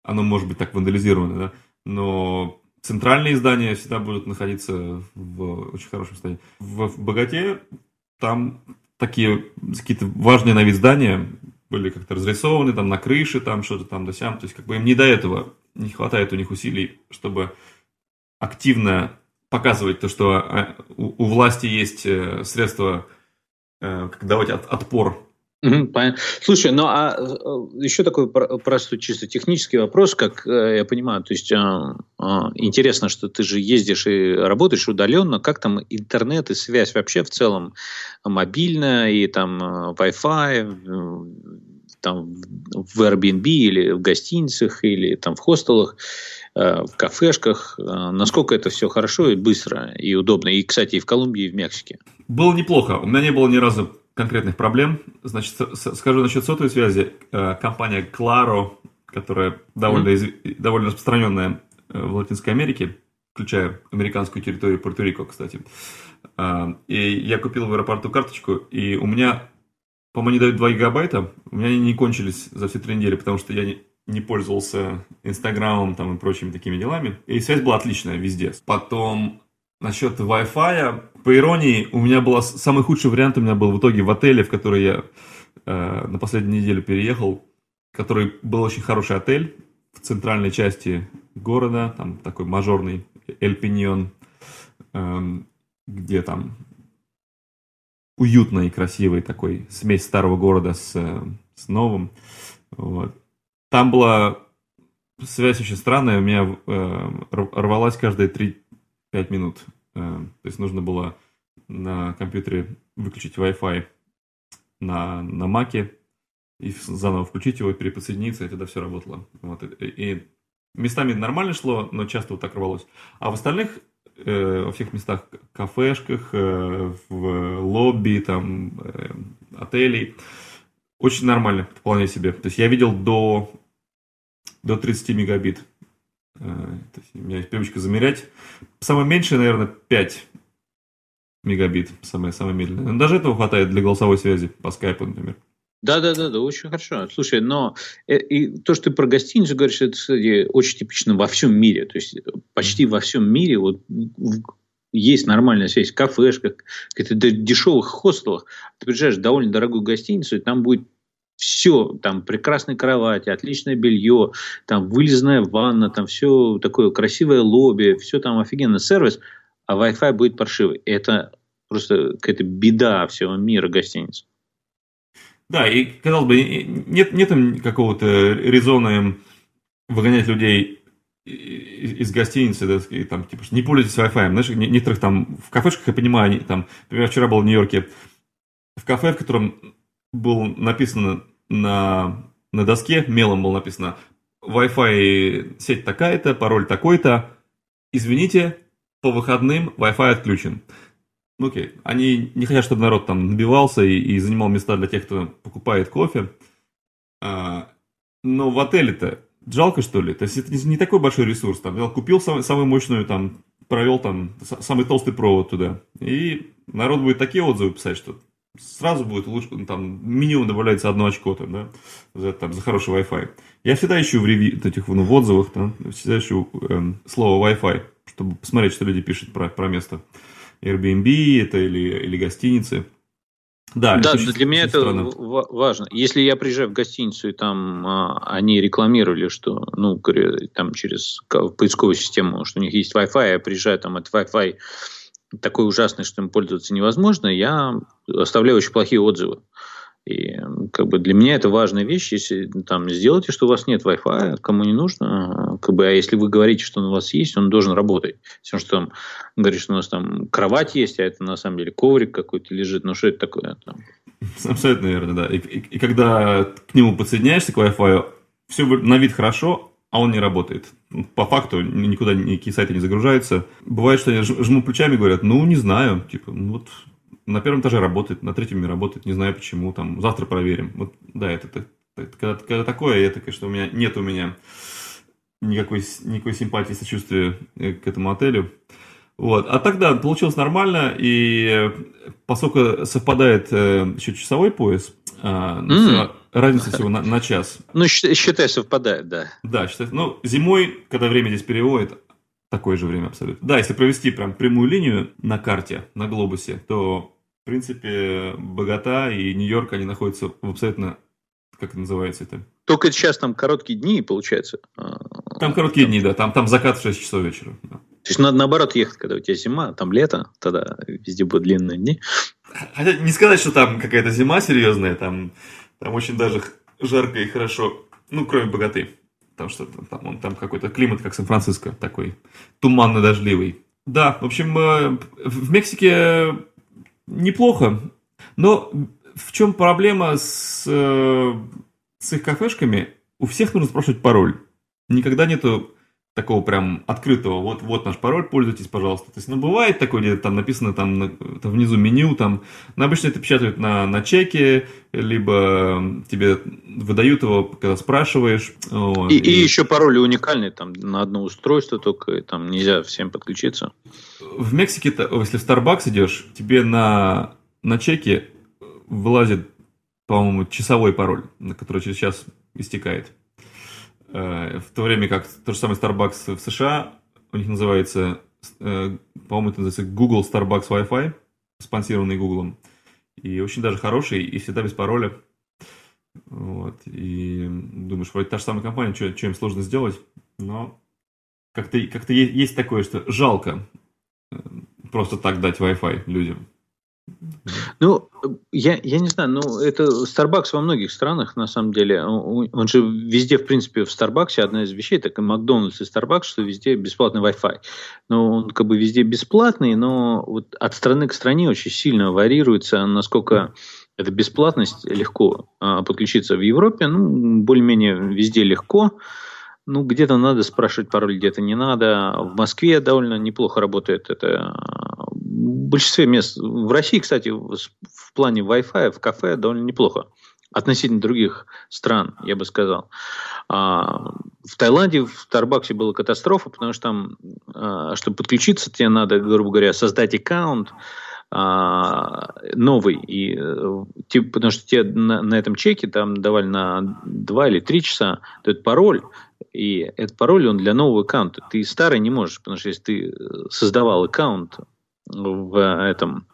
оно может быть так вандализировано, да, но центральные здания всегда будут находиться в очень хорошем состоянии. В, в Богате там такие какие-то важные на вид здания были как-то разрисованы, там на крыше, там что-то там да сям. То есть как бы им не до этого, не хватает у них усилий, чтобы активно показывать то, что а, у, у власти есть э, средства э, как давать от, отпор понятно. Слушай, ну а э, еще такой простой чисто технический вопрос, как я понимаю, то есть интересно, что ты же ездишь и работаешь удаленно, как там интернет и связь вообще в целом мобильная и там Wi-Fi, там в Airbnb или в гостиницах или там в хостелах, в кафешках, насколько это все хорошо и быстро и удобно, и, кстати, и в Колумбии, и в Мексике. Было неплохо, у меня не было ни разу конкретных проблем. Значит, скажу насчет сотовой связи. Э, компания Claro, которая довольно, mm-hmm. довольно распространенная э, в Латинской Америке, включая американскую территорию Пуэрто-Рико, кстати. Э, и я купил в аэропорту карточку, и у меня, по-моему, они дают 2 гигабайта. У меня они не кончились за все три недели, потому что я не, не пользовался Инстаграмом там и прочими такими делами. И связь была отличная везде. Потом насчет Wi-Fi, по иронии, у меня был самый худший вариант у меня был в итоге в отеле, в который я э, на последнюю неделю переехал, который был очень хороший отель в центральной части города, там такой мажорный Эль Пиньон, э, где там уютный и красивый такой смесь старого города с, с новым. Вот. Там была связь очень странная, у меня э, рвалась каждые 3-5 минут. Э, то есть нужно было на компьютере выключить Wi-Fi на, на Mac и заново включить его, переподсоединиться, и тогда все работало. Вот. И местами нормально шло, но часто вот так рвалось. А в остальных, э, во всех местах, кафешках, э, в лобби, там, э, отелей, очень нормально, вполне себе. То есть я видел до, до 30 мегабит то есть у меня есть привычка замерять. Самое меньшее, наверное, 5. мегабит, самое, самое медленное. Но даже этого хватает для голосовой связи по скайпу, например. Да, да, да, да, очень хорошо. Слушай, но э, и то, что ты про гостиницу говоришь, это, кстати, очень типично во всем мире. То есть почти во всем мире вот есть нормальная связь в кафешках, каких-то дешевых хостелах. Ты приезжаешь в довольно дорогую гостиницу, и там будет все, там прекрасные кровати, отличное белье, там вылезная ванна, там все такое красивое лобби, все там офигенный сервис, а Wi-Fi будет паршивый. Это просто какая-то беда всего мира гостиниц. Да, и, казалось бы, нет, нет какого-то резона выгонять людей из гостиницы, да, и, там, типа, не пользуйтесь Wi-Fi. Знаешь, некоторых там в кафешках, я понимаю, они, там, например, вчера был в Нью-Йорке, в кафе, в котором был написано на, на доске, мелом было написано, Wi-Fi сеть такая-то, пароль такой-то, извините, по выходным Wi-Fi отключен. Ну, окей, они не хотят, чтобы народ там набивался и, и занимал места для тех, кто покупает кофе. А, но в отеле-то жалко, что ли? То есть это не такой большой ресурс. Там, я купил сам, самую мощную, там, провел там самый толстый провод туда. И народ будет такие отзывы писать, что сразу будет лучше, ну, там, минимум добавляется одно очко там, да, за, там, за хороший Wi-Fi. Я всегда ищу в ревью, этих, ну, в отзывах, там, всегда ищу эм, слово Wi-Fi, чтобы посмотреть, что люди пишут про, про место. Airbnb это или, или гостиницы. Да, да это для меня это странно. важно. Если я приезжаю в гостиницу, и там а, они рекламировали, что, ну, там через поисковую систему, что у них есть Wi-Fi, я приезжаю, там от Wi-Fi такой ужасный, что им пользоваться невозможно, я оставляю очень плохие отзывы. И как бы для меня это важная вещь. Если там сделайте, что у вас нет Wi-Fi, кому не нужно, как бы, а если вы говорите, что он у вас есть, он должен работать. Все, что там говорит, что у нас там кровать есть, а это на самом деле коврик какой-то лежит, ну что это такое? Там? Абсолютно верно, да. И, и, и когда к нему подсоединяешься к Wi-Fi, все на вид хорошо, а он не работает. По факту никуда никакие сайты не загружаются. Бывает, что они жмут плечами и говорят, ну, не знаю, типа, ну вот на первом этаже работает, на третьем не работает, не знаю почему, там, завтра проверим. Вот, да, это, это, это когда, когда такое, это, конечно, у меня нет у меня никакой, никакой симпатии, сочувствия э, к этому отелю. Вот. А тогда получилось нормально, и поскольку совпадает э, еще часовой пояс, э, mm. разница всего на, на час. Ну, считай, совпадает, да. Да, считай. Ну, зимой, когда время здесь переводит, такое же время абсолютно. Да, если провести прям прямую линию на карте, на глобусе, то в принципе, Богата и Нью-Йорк, они находятся в абсолютно, как это называется это? Только сейчас там короткие дни, получается. А, там короткие там... дни, да, там, там закат в 6 часов вечера. Да. То есть надо наоборот ехать, когда у тебя зима, там лето, тогда везде будут длинные дни. Хотя не сказать, что там какая-то зима серьезная, там, там очень даже жарко и хорошо, ну, кроме богаты. Потому что там, он, там какой-то климат, как Сан-Франциско, такой туманно-дождливый. Да, в общем, э, в Мексике неплохо. Но в чем проблема с, э, с их кафешками? У всех нужно спрашивать пароль. Никогда нету такого прям открытого, вот, вот наш пароль, пользуйтесь, пожалуйста. То есть, ну, бывает такое, где там написано там, на, там внизу меню, там, но обычно это печатают на, на чеке, либо тебе выдают его, когда спрашиваешь. Вот, и, и... и еще пароли уникальные, там, на одно устройство только, там нельзя всем подключиться. В Мексике, если в Starbucks идешь, тебе на, на чеке вылазит, по-моему, часовой пароль, который через час истекает. Э, в то время как то же самое Starbucks в США, у них называется, э, по-моему, это называется Google Starbucks Wi-Fi, спонсированный Google. И очень даже хороший, и всегда без пароля. Вот. И думаешь, вроде та же самая компания, что им сложно сделать, но как-то как есть такое, что жалко э, просто так дать Wi-Fi людям. Ну, я, я не знаю, ну, это Starbucks во многих странах, на самом деле. Он, же везде, в принципе, в Starbucks одна из вещей, так и Макдональдс и Starbucks, что везде бесплатный Wi-Fi. Но он как бы везде бесплатный, но вот от страны к стране очень сильно варьируется, насколько эта бесплатность легко а, подключиться в Европе. Ну, более-менее везде легко. Ну, где-то надо спрашивать пароль, где-то не надо. В Москве довольно неплохо работает это большинстве мест, в России, кстати, в плане Wi-Fi в кафе довольно неплохо. Относительно других стран, я бы сказал. А, в Таиланде в Старбаксе была катастрофа, потому что там, а, чтобы подключиться, тебе надо, грубо говоря, создать аккаунт, а, новый, и, типа, потому что тебе на, на этом чеке там давали на 2 или 3 часа этот пароль, и этот пароль, он для нового аккаунта. Ты старый не можешь, потому что если ты создавал аккаунт в этом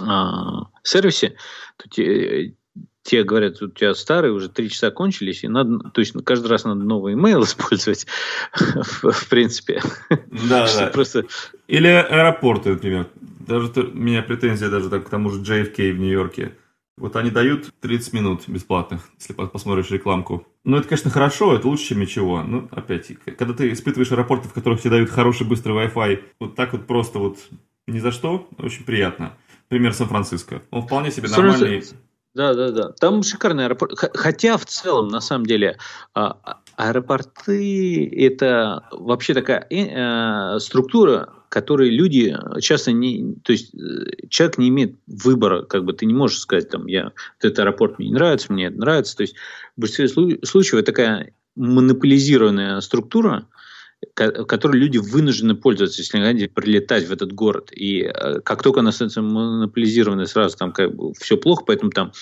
а, сервисе, то те, те говорят, у тебя старые уже три часа кончились, и надо, то есть каждый раз надо новый email использовать, в, в принципе. Да, да. Просто... Или аэропорты, например. Даже у меня претензия даже так, к тому же JFK в Нью-Йорке. Вот они дают 30 минут бесплатных, если посмотришь рекламку. Ну, это, конечно, хорошо, это лучше, чем ничего. Ну, опять, когда ты испытываешь аэропорты, в которых тебе дают хороший быстрый Wi-Fi, вот так вот просто вот ни за что, очень приятно. Пример Сан-Франциско. Он вполне себе нормальный. Да, да, да. Там шикарный аэропорт. Хотя в целом, на самом деле, а, а, аэропорты это вообще такая э, структура, которой люди часто не, то есть э, человек не имеет выбора, как бы ты не можешь сказать там, я вот этот аэропорт мне не нравится, мне это нравится. То есть в большинстве случаев это такая монополизированная структура, которой люди вынуждены пользоваться, если они прилетать в этот город. И э, как только она становится монополизированной, сразу там как бы все плохо, поэтому там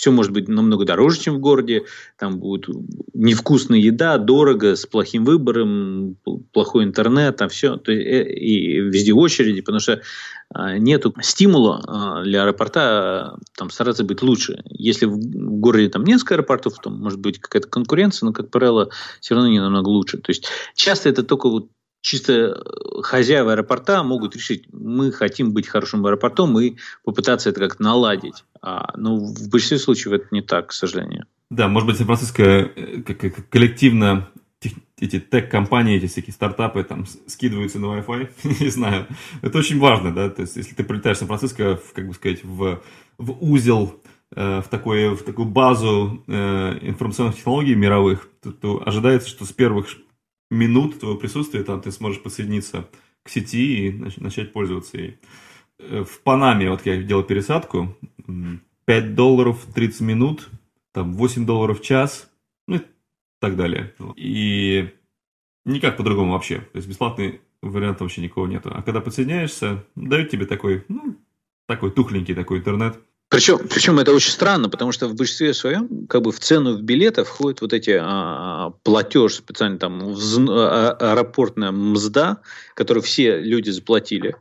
все может быть намного дороже, чем в городе. Там будет невкусная еда, дорого, с плохим выбором, плохой интернет, там все. Э, и везде очереди, потому что а, нету стимула а, для аэропорта там, стараться быть лучше. Если в городе там несколько аэропортов, то может быть какая-то конкуренция, но, как правило, все равно не намного лучше. То есть часто это только вот чисто э, хозяева аэропорта могут решить, мы хотим быть хорошим аэропортом и попытаться это как-то наладить. А, но в большинстве случаев это не так, к сожалению. Да, может быть, Сан-Франциско э, коллективно эти тег-компании, эти всякие стартапы там скидываются на Wi-Fi, не знаю. Это очень важно, да, то есть если ты прилетаешь в Сан-Франциско, как бы сказать, в, в узел, э, в, такой, в такую базу информационных технологий мировых, то, то ожидается, что с первых минут твоего присутствия там ты сможешь подсоединиться к сети и начать пользоваться ей. Э, в Панаме, вот я делал пересадку, 5 долларов 30 минут, там 8 долларов в час, ну и так далее. И никак по-другому вообще. То есть бесплатный вариант вообще никого нету. А когда подсоединяешься, дают тебе такой, ну, такой тухленький такой интернет. Причем, причем это очень странно, потому что в большинстве своем как бы в цену в билеты входит вот эти а, платеж специально там вз, а, аэропортная мзда, которую все люди заплатили.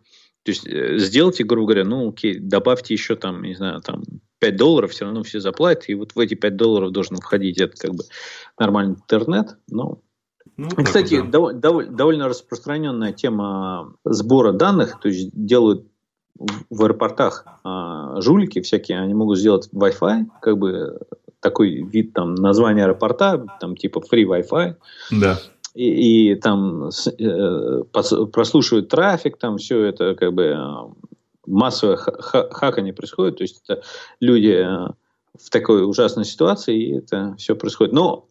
То есть э, сделайте, грубо говоря, ну окей, добавьте еще там, не знаю, там 5 долларов, все равно все заплатят, и вот в эти 5 долларов должен входить это как бы нормальный интернет. Но... Ну, Кстати, да. дов, дов, довольно распространенная тема сбора данных, то есть делают в аэропортах а, жулики всякие, они могут сделать Wi-Fi, как бы такой вид там названия аэропорта, там типа free Wi-Fi. Да и, и там э, прослушивают трафик, там все это как бы массовое хакание происходит, то есть это люди э, в такой ужасной ситуации, и это все происходит. Но,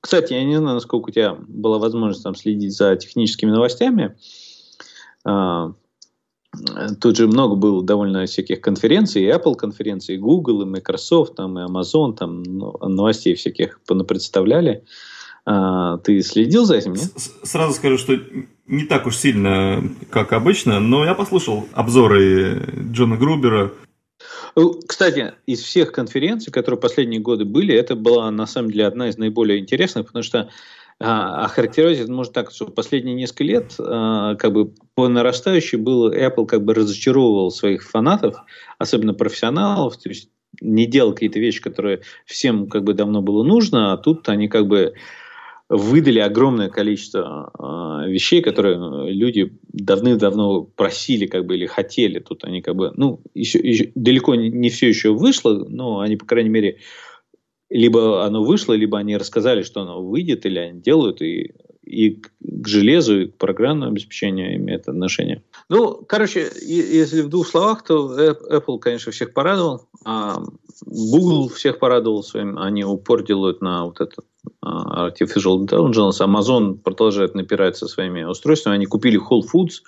кстати, я не знаю, насколько у тебя была возможность там следить за техническими новостями. А, тут же много было довольно всяких конференций, и Apple конференции, и Google, и Microsoft, там, и Amazon, там ну, новостей всяких понапредставляли. представляли а, ты следил за этим, нет? Сразу скажу, что не так уж сильно, как обычно, но я послушал обзоры Джона Грубера. Ну, кстати, из всех конференций, которые последние годы были, это была на самом деле одна из наиболее интересных, потому что а, охарактеризовать это можно так, что последние несколько лет а, как бы по нарастающей было Apple как бы разочаровывал своих фанатов, особенно профессионалов, то есть не делал какие-то вещи, которые всем как бы давно было нужно, а тут они как бы выдали огромное количество э, вещей, которые люди давным-давно просили как бы или хотели. Тут они как бы, ну, еще, еще далеко не, не все еще вышло, но они, по крайней мере, либо оно вышло, либо они рассказали, что оно выйдет, или они делают, и, и к железу, и к программному обеспечению имеет отношение. Ну, короче, если в двух словах, то Apple, конечно, всех порадовал, а Google всех порадовал своим, они упор делают на вот этот а, Artificial Intelligence. Amazon продолжает напирать со своими устройствами. Они купили Whole Foods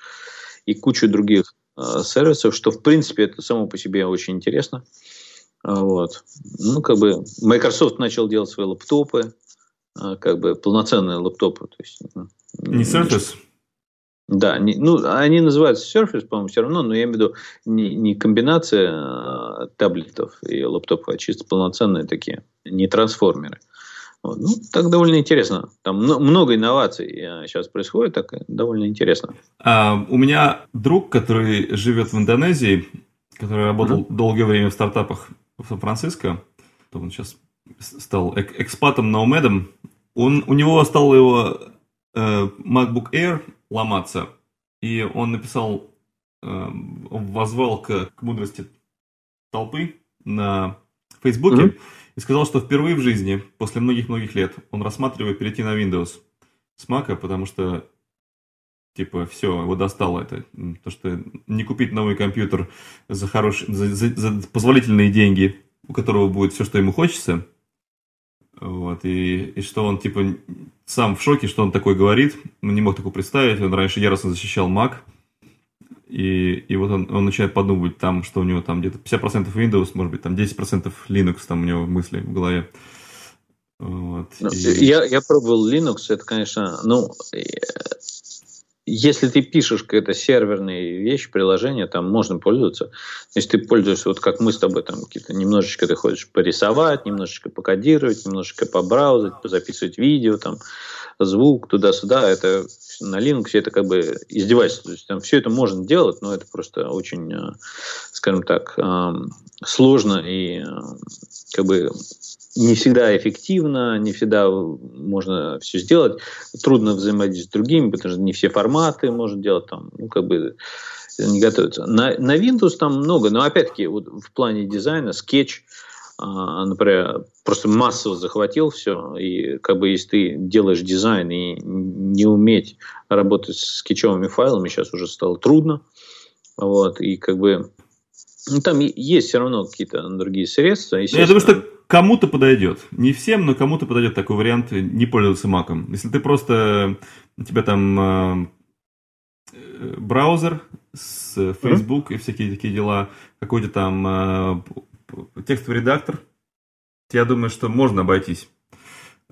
и кучу других э, сервисов, что в принципе это само по себе очень интересно. Вот. Ну, как бы Microsoft начал делать свои лаптопы, как бы полноценные лаптопы. То есть, не Surface? Да, не, ну, они называются Surface, по-моему, все равно, но я имею в виду не, не комбинация э, таблетов и лаптопов, а чисто полноценные такие, не трансформеры. Вот. Ну, так довольно интересно. Там много инноваций сейчас происходит, так довольно интересно. А, у меня друг, который живет в Индонезии, который работал mm-hmm. долгое время в стартапах в Сан-Франциско, он сейчас стал экспатом, наумедом, он, у него стал его э, MacBook Air ломаться, и он написал, э, возвал к, к мудрости толпы на Фейсбуке mm-hmm. и сказал, что впервые в жизни, после многих-многих лет, он рассматривает перейти на Windows с Mac, потому что типа все, его достало это. То, что не купить новый компьютер за, хорошие, за, за, за позволительные деньги, у которого будет все, что ему хочется, вот, и, и что он, типа, сам в шоке, что он такой говорит, не мог такого представить, он раньше яростно защищал Mac, и, и вот он, он начинает подумать там, что у него там где-то 50% Windows, может быть, там 10% Linux там у него мысли в голове. Вот, ну, и... я, я пробовал Linux, это, конечно, ну, если ты пишешь какие-то серверные вещи, приложения, там можно пользоваться. Если ты пользуешься, вот как мы с тобой, там какие-то немножечко ты хочешь порисовать, немножечко покодировать, немножечко побраузать, позаписывать видео, там, звук туда-сюда, это на Linux это как бы издевательство. То есть там все это можно делать, но это просто очень, э, скажем так, эм, сложно и э, как бы не всегда эффективно, не всегда можно все сделать. Трудно взаимодействовать с другими, потому что не все форматы можно делать там, ну, как бы не готовятся. На, на Windows там много, но опять-таки вот в плане дизайна скетч, а, например, просто массово захватил все, и как бы если ты делаешь дизайн и не уметь работать с скетчевыми файлами, сейчас уже стало трудно, вот, и как бы ну, там есть все равно какие-то другие средства. Я думаю, что кому-то подойдет. Не всем, но кому-то подойдет такой вариант не пользоваться маком. Если ты просто, у тебя там э, браузер с Facebook mm-hmm. и всякие такие дела, какой-то там э, текстовый редактор, я думаю, что можно обойтись.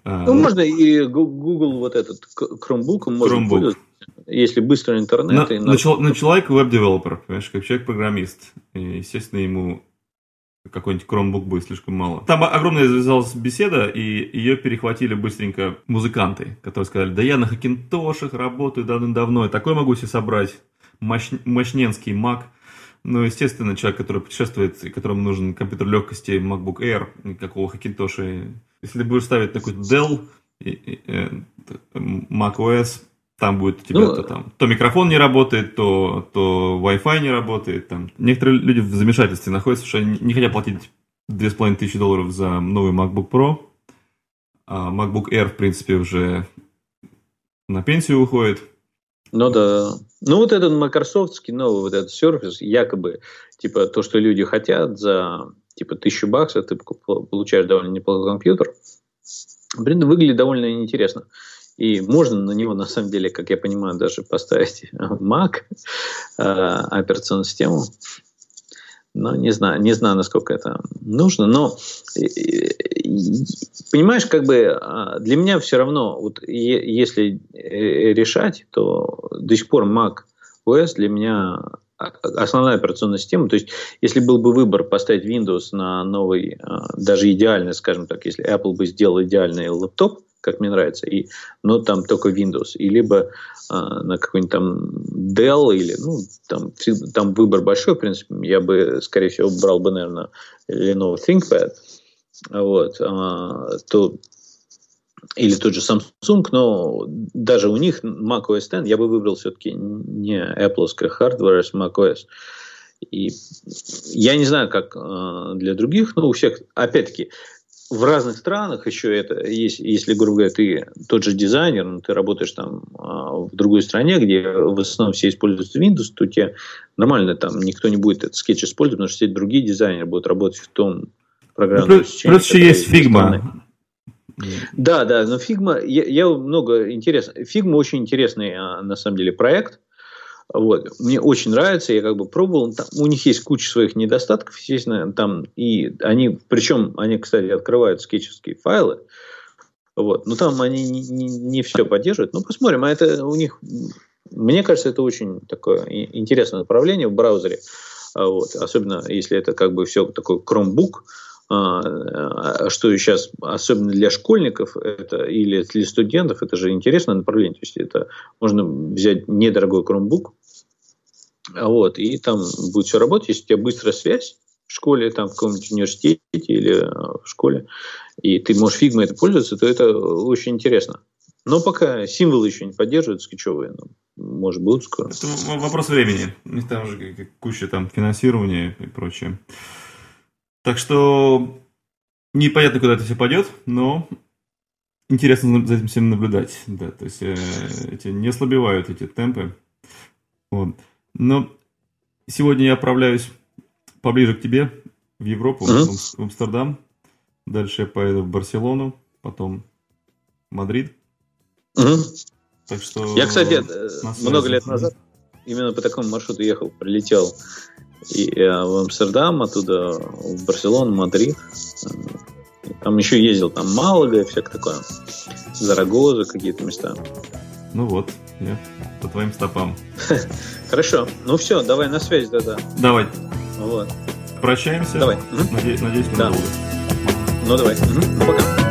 А, ну, можно и Google вот этот Chromebook можно Chromebook. пользоваться, если быстрый интернет. На, и на, на человек веб-девелопер, понимаешь, как человек-программист. естественно, ему какой-нибудь Chromebook будет слишком мало. Там огромная завязалась беседа, и ее перехватили быстренько музыканты, которые сказали, да я на хакинтошах работаю давным-давно, и такой могу себе собрать мощ... мощненский Mac. Ну, естественно, человек, который путешествует, и которому нужен компьютер легкости MacBook Air, никакого хакинтоша. Если ты будешь ставить такой Dell, э, Mac OS, там будет у тебя ну, то, там, то микрофон не работает, то, то Wi-Fi не работает. Там. Некоторые люди в замешательстве находятся, что они не хотят платить 2500 долларов за новый MacBook Pro. А MacBook Air, в принципе, уже на пенсию уходит. Ну да. Ну вот этот майкрософтский новый вот этот сервис, якобы, типа то, что люди хотят за типа тысячу баксов, ты получаешь довольно неплохой компьютер. Блин, выглядит довольно интересно. И можно на него, на самом деле, как я понимаю, даже поставить Mac, э, операционную систему. Но не знаю, не знаю, насколько это нужно. Но понимаешь, как бы а, для меня все равно, вот если э, решать, то до сих пор Mac OS для меня основная операционная система. То есть, если был бы выбор поставить Windows на новый, а, даже идеальный, скажем так, если Apple бы сделал идеальный лэптоп, как мне нравится, и, но там только Windows, и либо а, на какой-нибудь там Dell, или, ну, там, там выбор большой, в принципе, я бы, скорее всего, брал бы, наверное, Lenovo ThinkPad, вот, а, то или тот же Samsung, но даже у них Mac OS X я бы выбрал все-таки не Apple hardware, а Mac OS. И я не знаю, как э, для других, но у всех, опять-таки, в разных странах еще это есть, если, грубо говоря, ты тот же дизайнер, но ты работаешь там а, в другой стране, где в основном все используют Windows, то тебе нормально там никто не будет этот скетч использовать, потому что все другие дизайнеры будут работать в том программном ну, плюс, Плюс еще есть Figma. Да, да, но Figma, я, я много интересно. Figma очень интересный а, на самом деле проект. Вот. Мне очень нравится, я как бы пробовал. Там, у них есть куча своих недостатков, естественно, там и они, причем они, кстати, открывают скетчевские файлы, вот, но там они не, не, не все поддерживают. Ну, посмотрим, а это у них Мне кажется, это очень такое интересное направление в браузере. Вот. Особенно если это как бы все такой Chromebook, а, что сейчас, особенно для школьников это, или для студентов, это же интересное направление. То есть это можно взять недорогой Chromebook, вот, и там будет все работать, если у тебя быстрая связь в школе, там, в каком-нибудь университете или а, в школе, и ты можешь фигмой это пользоваться, то это очень интересно. Но пока символы еще не поддерживают скетчевые, ну, может, будут скоро. Это вопрос времени. Там же куча там финансирования и прочее. Так что непонятно, куда это все пойдет, но интересно за этим всем наблюдать. Да, то есть э, эти не ослабевают эти темпы. Вот. Но сегодня я отправляюсь поближе к тебе, в Европу, uh-huh. в Амстердам. Дальше я поеду в Барселону, потом Мадрид. Uh-huh. Так что... Я, кстати, много лет назад именно по такому маршруту ехал, прилетел и э, в Амстердам, оттуда в Барселону, Мадрид. Там еще ездил, там Малага и всякое такое. Зарагоза, какие-то места. Ну вот, я по твоим стопам. Хорошо. Ну все, давай на связь тогда. Давай. Вот. Прощаемся. Давай. Надеюсь, надеюсь, ненадолго. Да. Ну давай. Ну пока.